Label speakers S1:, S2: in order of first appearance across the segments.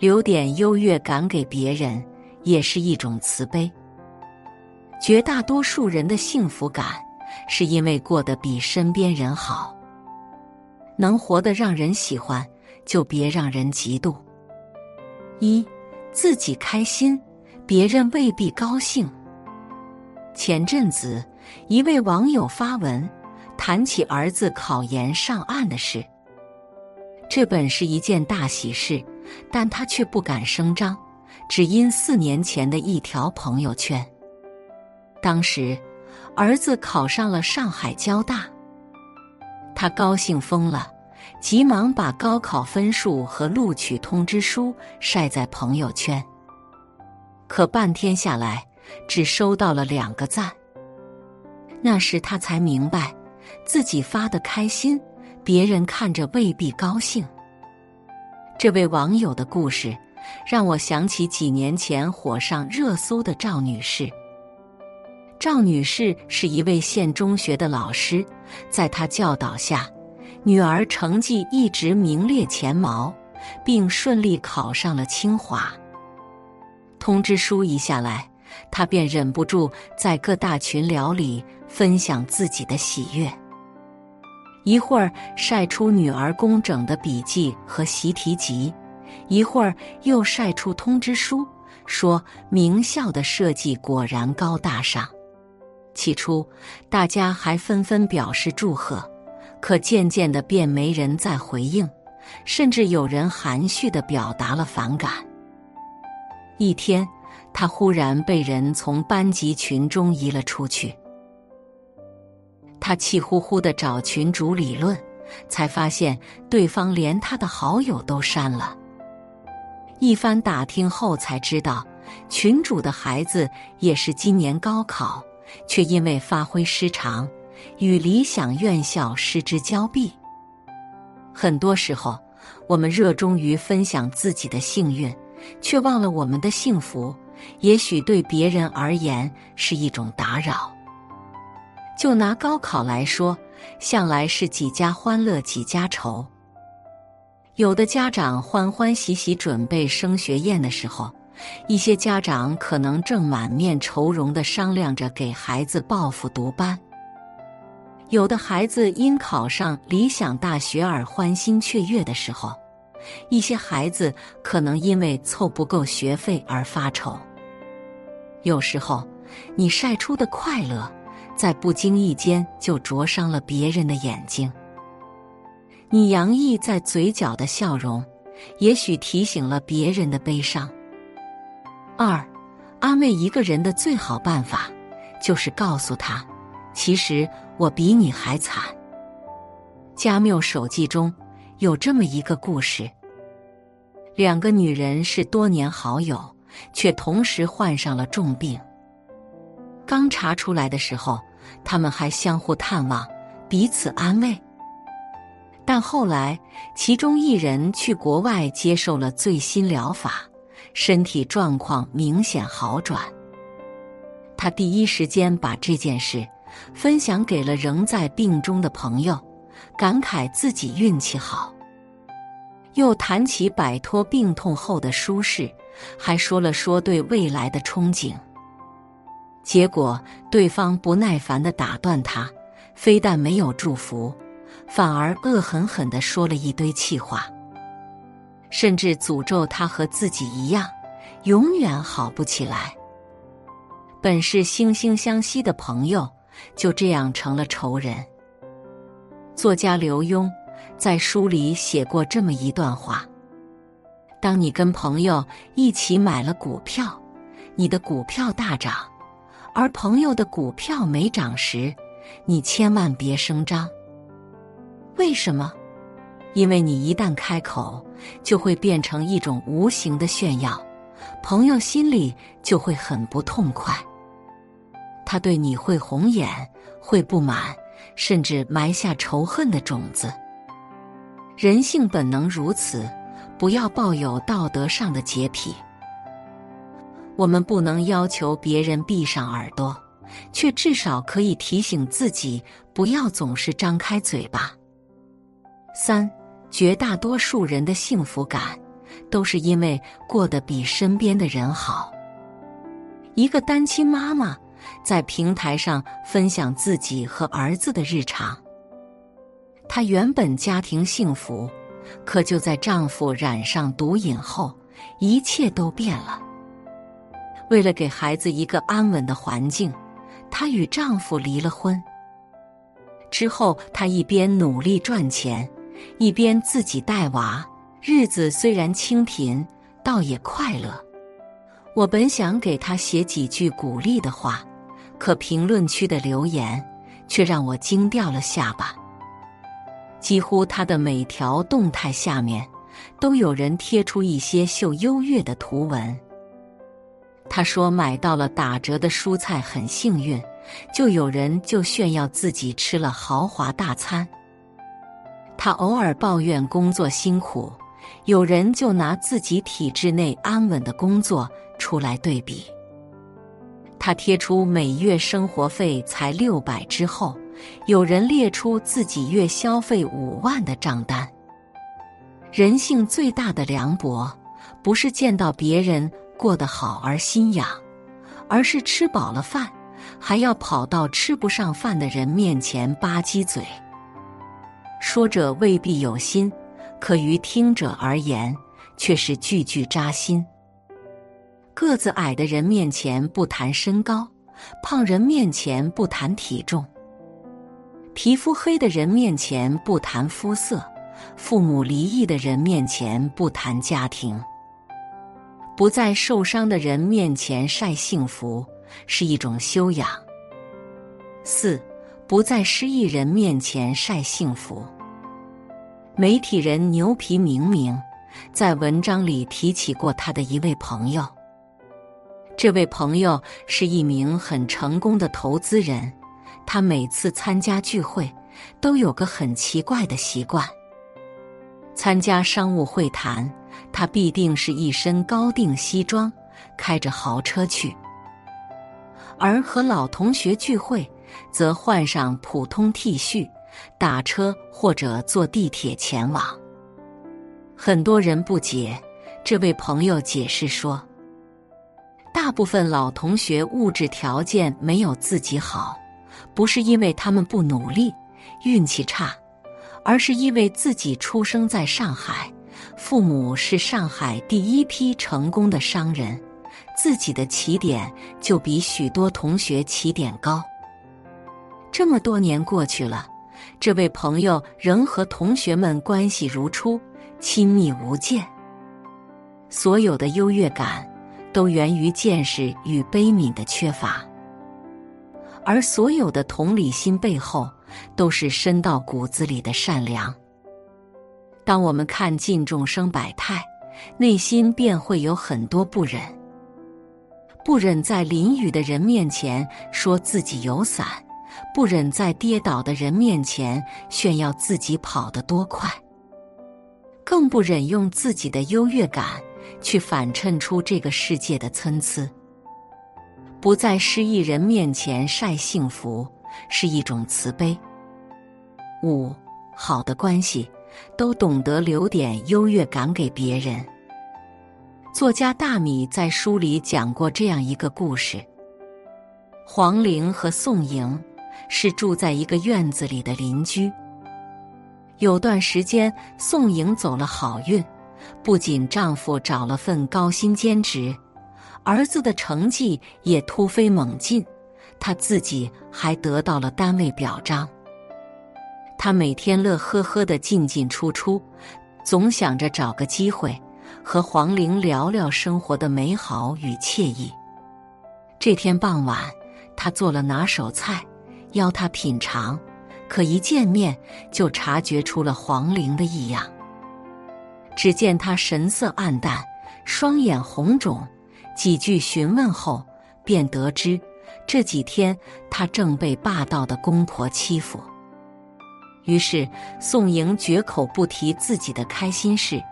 S1: 留点优越感给别人，也是一种慈悲。绝大多数人的幸福感，是因为过得比身边人好。能活得让人喜欢，就别让人嫉妒。一，自己开心，别人未必高兴。前阵子，一位网友发文谈起儿子考研上岸的事。这本是一件大喜事，但他却不敢声张，只因四年前的一条朋友圈。当时，儿子考上了上海交大，他高兴疯了，急忙把高考分数和录取通知书晒在朋友圈。可半天下来，只收到了两个赞。那时他才明白，自己发的开心，别人看着未必高兴。这位网友的故事，让我想起几年前火上热搜的赵女士。赵女士是一位县中学的老师，在她教导下，女儿成绩一直名列前茅，并顺利考上了清华。通知书一下来，她便忍不住在各大群聊里分享自己的喜悦。一会儿晒出女儿工整的笔记和习题集，一会儿又晒出通知书，说名校的设计果然高大上。起初，大家还纷纷表示祝贺，可渐渐的便没人再回应，甚至有人含蓄的表达了反感。一天，他忽然被人从班级群中移了出去，他气呼呼的找群主理论，才发现对方连他的好友都删了。一番打听后，才知道群主的孩子也是今年高考。却因为发挥失常，与理想院校失之交臂。很多时候，我们热衷于分享自己的幸运，却忘了我们的幸福，也许对别人而言是一种打扰。就拿高考来说，向来是几家欢乐几家愁。有的家长欢欢喜喜准备升学宴的时候。一些家长可能正满面愁容的商量着给孩子报复读班，有的孩子因考上理想大学而欢欣雀跃的时候，一些孩子可能因为凑不够学费而发愁。有时候，你晒出的快乐，在不经意间就灼伤了别人的眼睛；你洋溢在嘴角的笑容，也许提醒了别人的悲伤。二，安慰一个人的最好办法，就是告诉他，其实我比你还惨。加缪手记中有这么一个故事：两个女人是多年好友，却同时患上了重病。刚查出来的时候，他们还相互探望，彼此安慰。但后来，其中一人去国外接受了最新疗法。身体状况明显好转，他第一时间把这件事分享给了仍在病中的朋友，感慨自己运气好，又谈起摆脱病痛后的舒适，还说了说对未来的憧憬。结果对方不耐烦的打断他，非但没有祝福，反而恶狠狠的说了一堆气话。甚至诅咒他和自己一样，永远好不起来。本是惺惺相惜的朋友，就这样成了仇人。作家刘墉在书里写过这么一段话：当你跟朋友一起买了股票，你的股票大涨，而朋友的股票没涨时，你千万别声张。为什么？因为你一旦开口，就会变成一种无形的炫耀，朋友心里就会很不痛快。他对你会红眼，会不满，甚至埋下仇恨的种子。人性本能如此，不要抱有道德上的洁癖。我们不能要求别人闭上耳朵，却至少可以提醒自己，不要总是张开嘴巴。三。绝大多数人的幸福感，都是因为过得比身边的人好。一个单亲妈妈在平台上分享自己和儿子的日常。她原本家庭幸福，可就在丈夫染上毒瘾后，一切都变了。为了给孩子一个安稳的环境，她与丈夫离了婚。之后，她一边努力赚钱，一边自己带娃，日子虽然清贫，倒也快乐。我本想给她写几句鼓励的话，可评论区的留言却让我惊掉了下巴。几乎她的每条动态下面，都有人贴出一些秀优越的图文。他说买到了打折的蔬菜很幸运。就有人就炫耀自己吃了豪华大餐，他偶尔抱怨工作辛苦，有人就拿自己体制内安稳的工作出来对比。他贴出每月生活费才六百之后，有人列出自己月消费五万的账单。人性最大的凉薄，不是见到别人过得好而心痒，而是吃饱了饭。还要跑到吃不上饭的人面前吧唧嘴，说者未必有心，可于听者而言却是句句扎心。个子矮的人面前不谈身高，胖人面前不谈体重，皮肤黑的人面前不谈肤色，父母离异的人面前不谈家庭，不在受伤的人面前晒幸福。是一种修养。四，不在失意人面前晒幸福。媒体人牛皮明明在文章里提起过他的一位朋友。这位朋友是一名很成功的投资人，他每次参加聚会都有个很奇怪的习惯：参加商务会谈，他必定是一身高定西装，开着豪车去。而和老同学聚会，则换上普通 T 恤，打车或者坐地铁前往。很多人不解，这位朋友解释说：“大部分老同学物质条件没有自己好，不是因为他们不努力、运气差，而是因为自己出生在上海，父母是上海第一批成功的商人。”自己的起点就比许多同学起点高。这么多年过去了，这位朋友仍和同学们关系如初，亲密无间。所有的优越感都源于见识与悲悯的缺乏，而所有的同理心背后都是深到骨子里的善良。当我们看尽众生百态，内心便会有很多不忍。不忍在淋雨的人面前说自己有伞，不忍在跌倒的人面前炫耀自己跑得多快，更不忍用自己的优越感去反衬出这个世界的参差。不在失意人面前晒幸福是一种慈悲。五好的关系都懂得留点优越感给别人。作家大米在书里讲过这样一个故事：黄玲和宋莹是住在一个院子里的邻居。有段时间，宋莹走了好运，不仅丈夫找了份高薪兼职，儿子的成绩也突飞猛进，她自己还得到了单位表彰。她每天乐呵呵的进进出出，总想着找个机会。和黄玲聊聊生活的美好与惬意。这天傍晚，他做了拿手菜，邀她品尝。可一见面就察觉出了黄玲的异样。只见她神色黯淡，双眼红肿。几句询问后，便得知这几天她正被霸道的公婆欺负。于是宋莹绝口不提自己的开心事。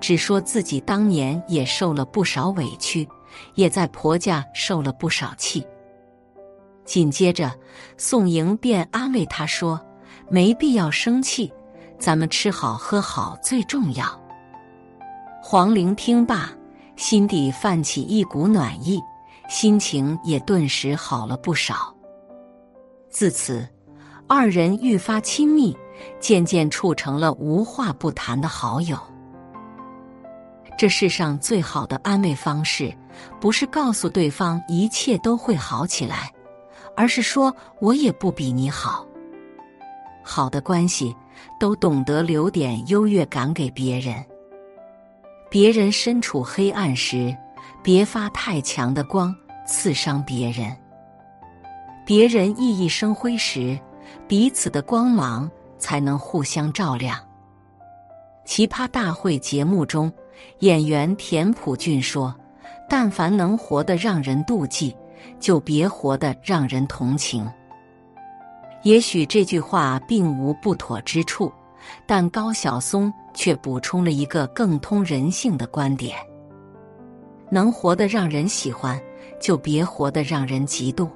S1: 只说自己当年也受了不少委屈，也在婆家受了不少气。紧接着，宋莹便安慰他说：“没必要生气，咱们吃好喝好最重要。”黄玲听罢，心底泛起一股暖意，心情也顿时好了不少。自此，二人愈发亲密，渐渐处成了无话不谈的好友。这世上最好的安慰方式，不是告诉对方一切都会好起来，而是说我也不比你好。好的关系都懂得留点优越感给别人。别人身处黑暗时，别发太强的光刺伤别人；别人熠熠生辉时，彼此的光芒才能互相照亮。奇葩大会节目中。演员田朴珺说：“但凡能活得让人妒忌，就别活得让人同情。”也许这句话并无不妥之处，但高晓松却补充了一个更通人性的观点：能活得让人喜欢，就别活得让人嫉妒。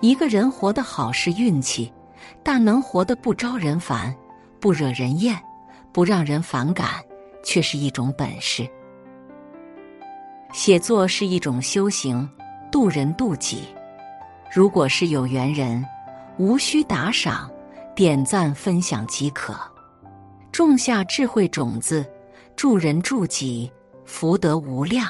S1: 一个人活得好是运气，但能活得不招人烦、不惹人厌、不让人反感。却是一种本事。写作是一种修行，渡人渡己。如果是有缘人，无需打赏、点赞、分享即可，种下智慧种子，助人助己，福德无量。